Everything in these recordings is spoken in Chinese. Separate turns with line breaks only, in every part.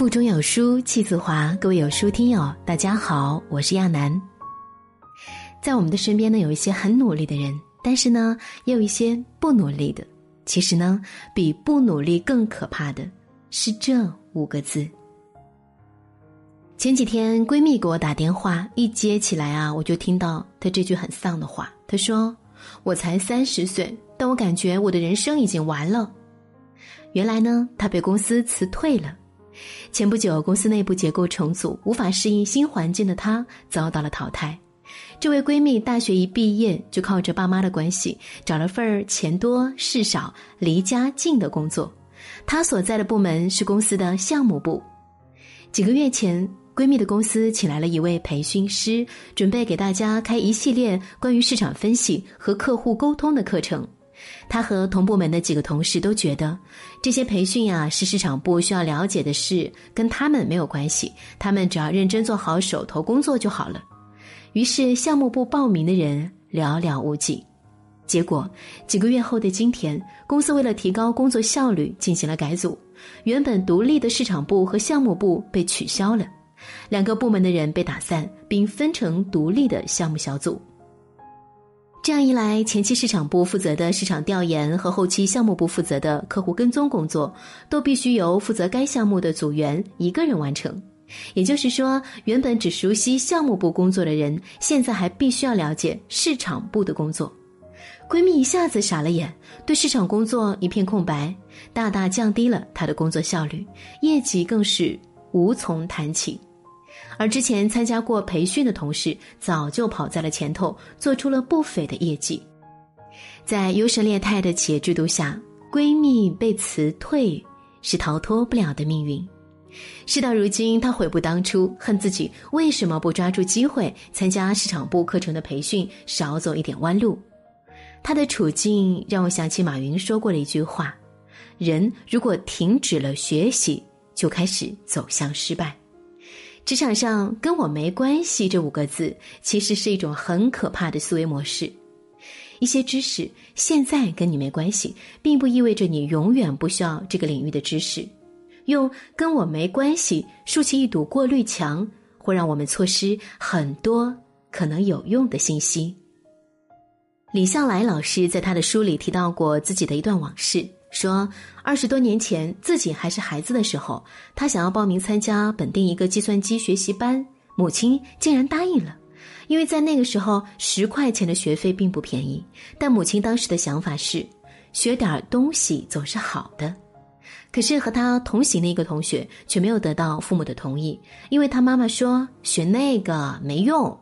腹中有书气自华，各位有书听友，大家好，我是亚楠。在我们的身边呢，有一些很努力的人，但是呢，也有一些不努力的。其实呢，比不努力更可怕的是这五个字。前几天闺蜜给我打电话，一接起来啊，我就听到她这句很丧的话。她说：“我才三十岁，但我感觉我的人生已经完了。”原来呢，她被公司辞退了。前不久，公司内部结构重组，无法适应新环境的她遭到了淘汰。这位闺蜜大学一毕业就靠着爸妈的关系找了份钱多事少、离家近的工作。她所在的部门是公司的项目部。几个月前，闺蜜的公司请来了一位培训师，准备给大家开一系列关于市场分析和客户沟通的课程。他和同部门的几个同事都觉得，这些培训啊是市场部需要了解的事，跟他们没有关系。他们只要认真做好手头工作就好了。于是项目部报名的人寥寥无几。结果几个月后的今天，公司为了提高工作效率进行了改组，原本独立的市场部和项目部被取消了，两个部门的人被打散，并分成独立的项目小组。这样一来，前期市场部负责的市场调研和后期项目部负责的客户跟踪工作，都必须由负责该项目的组员一个人完成。也就是说，原本只熟悉项目部工作的人，现在还必须要了解市场部的工作。闺蜜一下子傻了眼，对市场工作一片空白，大大降低了她的工作效率，业绩更是无从谈起。而之前参加过培训的同事早就跑在了前头，做出了不菲的业绩。在优胜劣汰的企业制度下，闺蜜被辞退是逃脱不了的命运。事到如今，她悔不当初，恨自己为什么不抓住机会参加市场部课程的培训，少走一点弯路。她的处境让我想起马云说过的一句话：“人如果停止了学习，就开始走向失败。”职场上跟我没关系这五个字，其实是一种很可怕的思维模式。一些知识现在跟你没关系，并不意味着你永远不需要这个领域的知识。用“跟我没关系”竖起一堵过滤墙，会让我们错失很多可能有用的信息。李笑来老师在他的书里提到过自己的一段往事。说，二十多年前自己还是孩子的时候，他想要报名参加本地一个计算机学习班，母亲竟然答应了，因为在那个时候十块钱的学费并不便宜。但母亲当时的想法是，学点东西总是好的。可是和他同行的一个同学却没有得到父母的同意，因为他妈妈说学那个没用。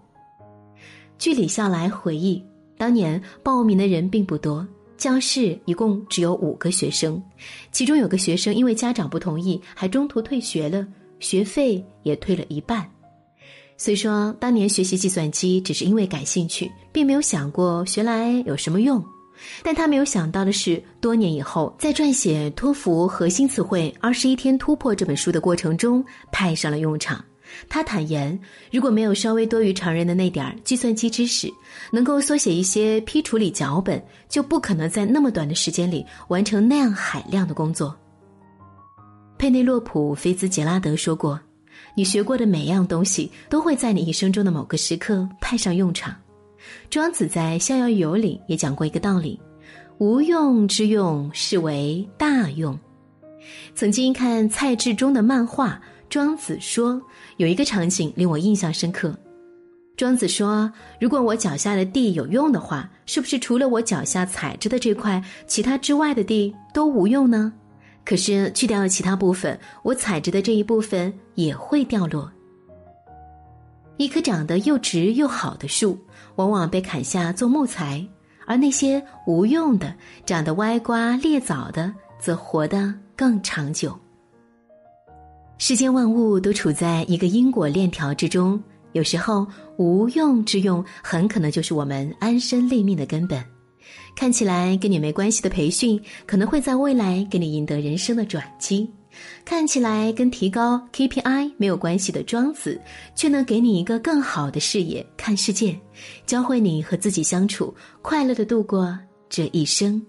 据李笑来回忆，当年报名的人并不多。教室一共只有五个学生，其中有个学生因为家长不同意，还中途退学了，学费也退了一半。虽说当年学习计算机只是因为感兴趣，并没有想过学来有什么用，但他没有想到的是，多年以后在撰写托福核心词汇二十一天突破这本书的过程中派上了用场。他坦言，如果没有稍微多于常人的那点儿计算机知识，能够缩写一些批处理脚本，就不可能在那么短的时间里完成那样海量的工作。佩内洛普·菲兹杰拉德说过：“你学过的每样东西，都会在你一生中的某个时刻派上用场。”庄子在《逍遥游》里也讲过一个道理：“无用之用，是为大用。”曾经看蔡志忠的漫画。庄子说：“有一个场景令我印象深刻。”庄子说：“如果我脚下的地有用的话，是不是除了我脚下踩着的这块，其他之外的地都无用呢？可是去掉了其他部分，我踩着的这一部分也会掉落。一棵长得又直又好的树，往往被砍下做木材，而那些无用的、长得歪瓜裂枣的，则活得更长久。”世间万物都处在一个因果链条之中，有时候无用之用很可能就是我们安身立命的根本。看起来跟你没关系的培训，可能会在未来给你赢得人生的转机；看起来跟提高 KPI 没有关系的庄子，却能给你一个更好的视野看世界，教会你和自己相处，快乐的度过这一生。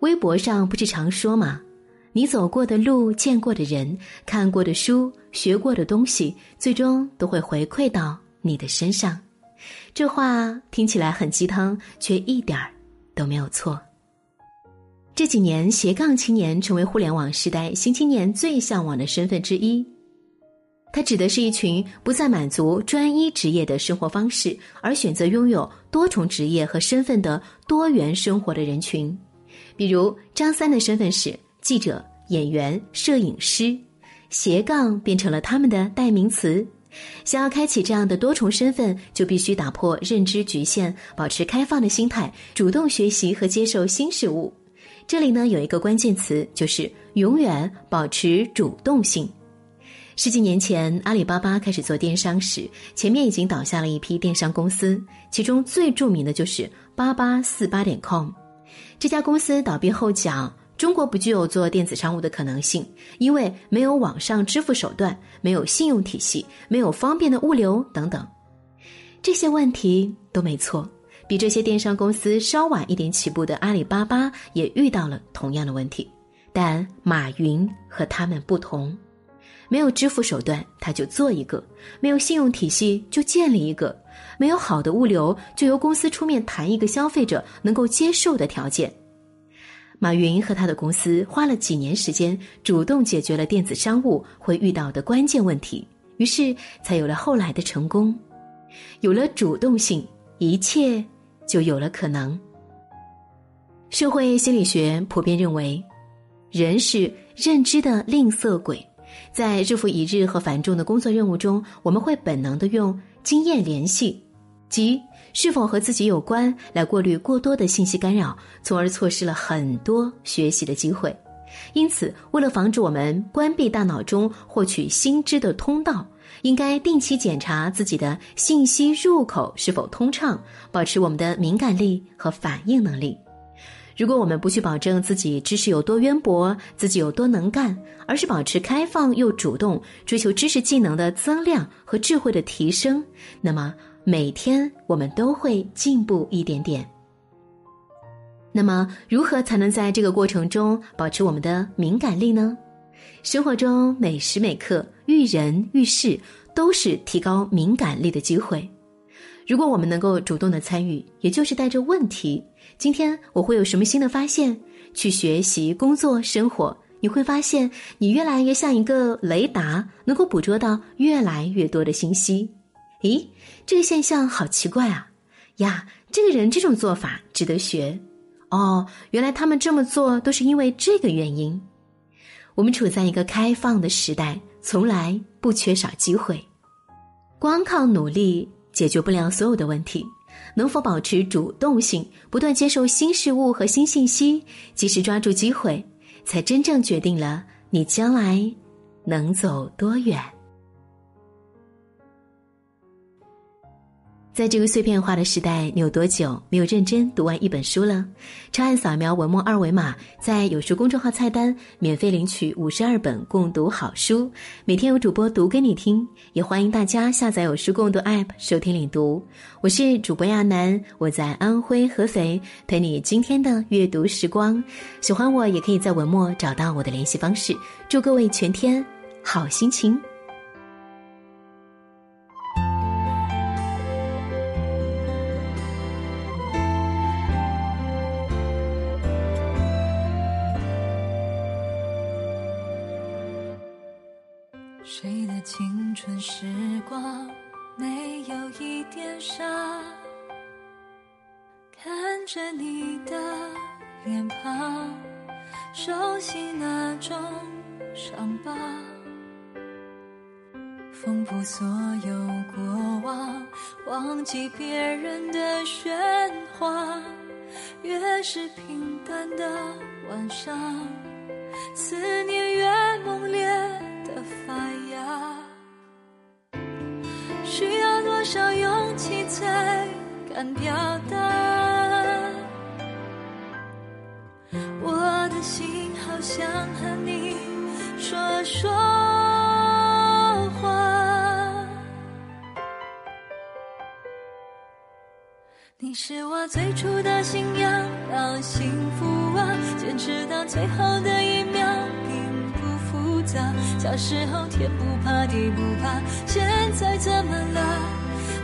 微博上不是常说吗？你走过的路、见过的人、看过的书、学过的东西，最终都会回馈到你的身上。这话听起来很鸡汤，却一点儿都没有错。这几年，斜杠青年成为互联网时代新青年最向往的身份之一。它指的是一群不再满足专一职业的生活方式，而选择拥有多重职业和身份的多元生活的人群。比如张三的身份是。记者、演员、摄影师，斜杠变成了他们的代名词。想要开启这样的多重身份，就必须打破认知局限，保持开放的心态，主动学习和接受新事物。这里呢有一个关键词，就是永远保持主动性。十几年前，阿里巴巴开始做电商时，前面已经倒下了一批电商公司，其中最著名的就是八八四八点 com。这家公司倒闭后讲。中国不具有做电子商务的可能性，因为没有网上支付手段，没有信用体系，没有方便的物流等等，这些问题都没错。比这些电商公司稍晚一点起步的阿里巴巴也遇到了同样的问题，但马云和他们不同，没有支付手段他就做一个，没有信用体系就建立一个，没有好的物流就由公司出面谈一个消费者能够接受的条件。马云和他的公司花了几年时间，主动解决了电子商务会遇到的关键问题，于是才有了后来的成功。有了主动性，一切就有了可能。社会心理学普遍认为，人是认知的吝啬鬼，在日复一日和繁重的工作任务中，我们会本能的用经验联系，即。是否和自己有关？来过滤过多的信息干扰，从而错失了很多学习的机会。因此，为了防止我们关闭大脑中获取新知的通道，应该定期检查自己的信息入口是否通畅，保持我们的敏感力和反应能力。如果我们不去保证自己知识有多渊博，自己有多能干，而是保持开放又主动，追求知识技能的增量和智慧的提升，那么。每天我们都会进步一点点。那么，如何才能在这个过程中保持我们的敏感力呢？生活中每时每刻遇人遇事都是提高敏感力的机会。如果我们能够主动的参与，也就是带着问题，今天我会有什么新的发现？去学习、工作、生活，你会发现你越来越像一个雷达，能够捕捉到越来越多的信息。咦，这个现象好奇怪啊！呀，这个人这种做法值得学。哦，原来他们这么做都是因为这个原因。我们处在一个开放的时代，从来不缺少机会。光靠努力解决不了所有的问题，能否保持主动性，不断接受新事物和新信息，及时抓住机会，才真正决定了你将来能走多远。在这个碎片化的时代，你有多久没有认真读完一本书了？长按扫描文末二维码，在有书公众号菜单免费领取五十二本共读好书，每天有主播读给你听。也欢迎大家下载有书共读 App 收听领读。我是主播亚楠，我在安徽合肥陪你今天的阅读时光。喜欢我也可以在文末找到我的联系方式。祝各位全天好心情。
着你的脸庞，熟悉那种伤疤，缝补所有过往，忘记别人的喧哗。越是平淡的晚上，思念越猛烈的。发芽，需要多少勇气才敢表达？心好想和你说说话。你是我最初的信仰，让幸福啊坚持到最后的一秒并不复。杂。小时候天不怕地不怕，现在怎么了？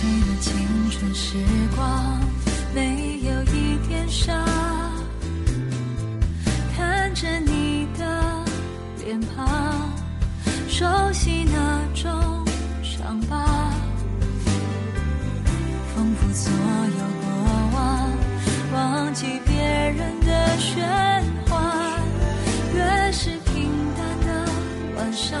谁的青春时光没有一点伤？看着你的脸庞，熟悉那种伤疤，丰富所有过往，忘记别人的喧哗。越是平淡的晚上，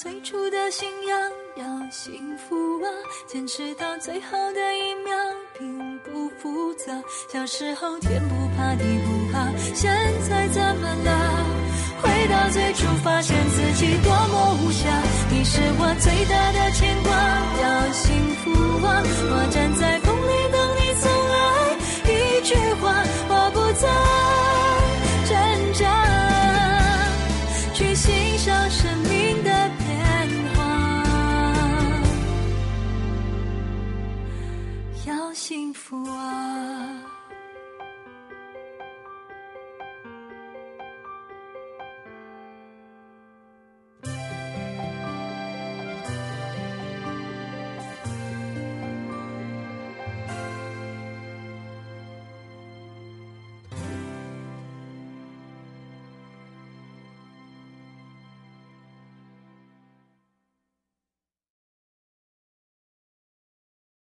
最初的信仰，要幸福啊！坚持到最后的一秒，并不复杂。小时候天不怕地不怕，现在怎么了？回到最初，发现自己多么无暇。你是我最大的牵挂，要幸福啊！我站在。幸福啊。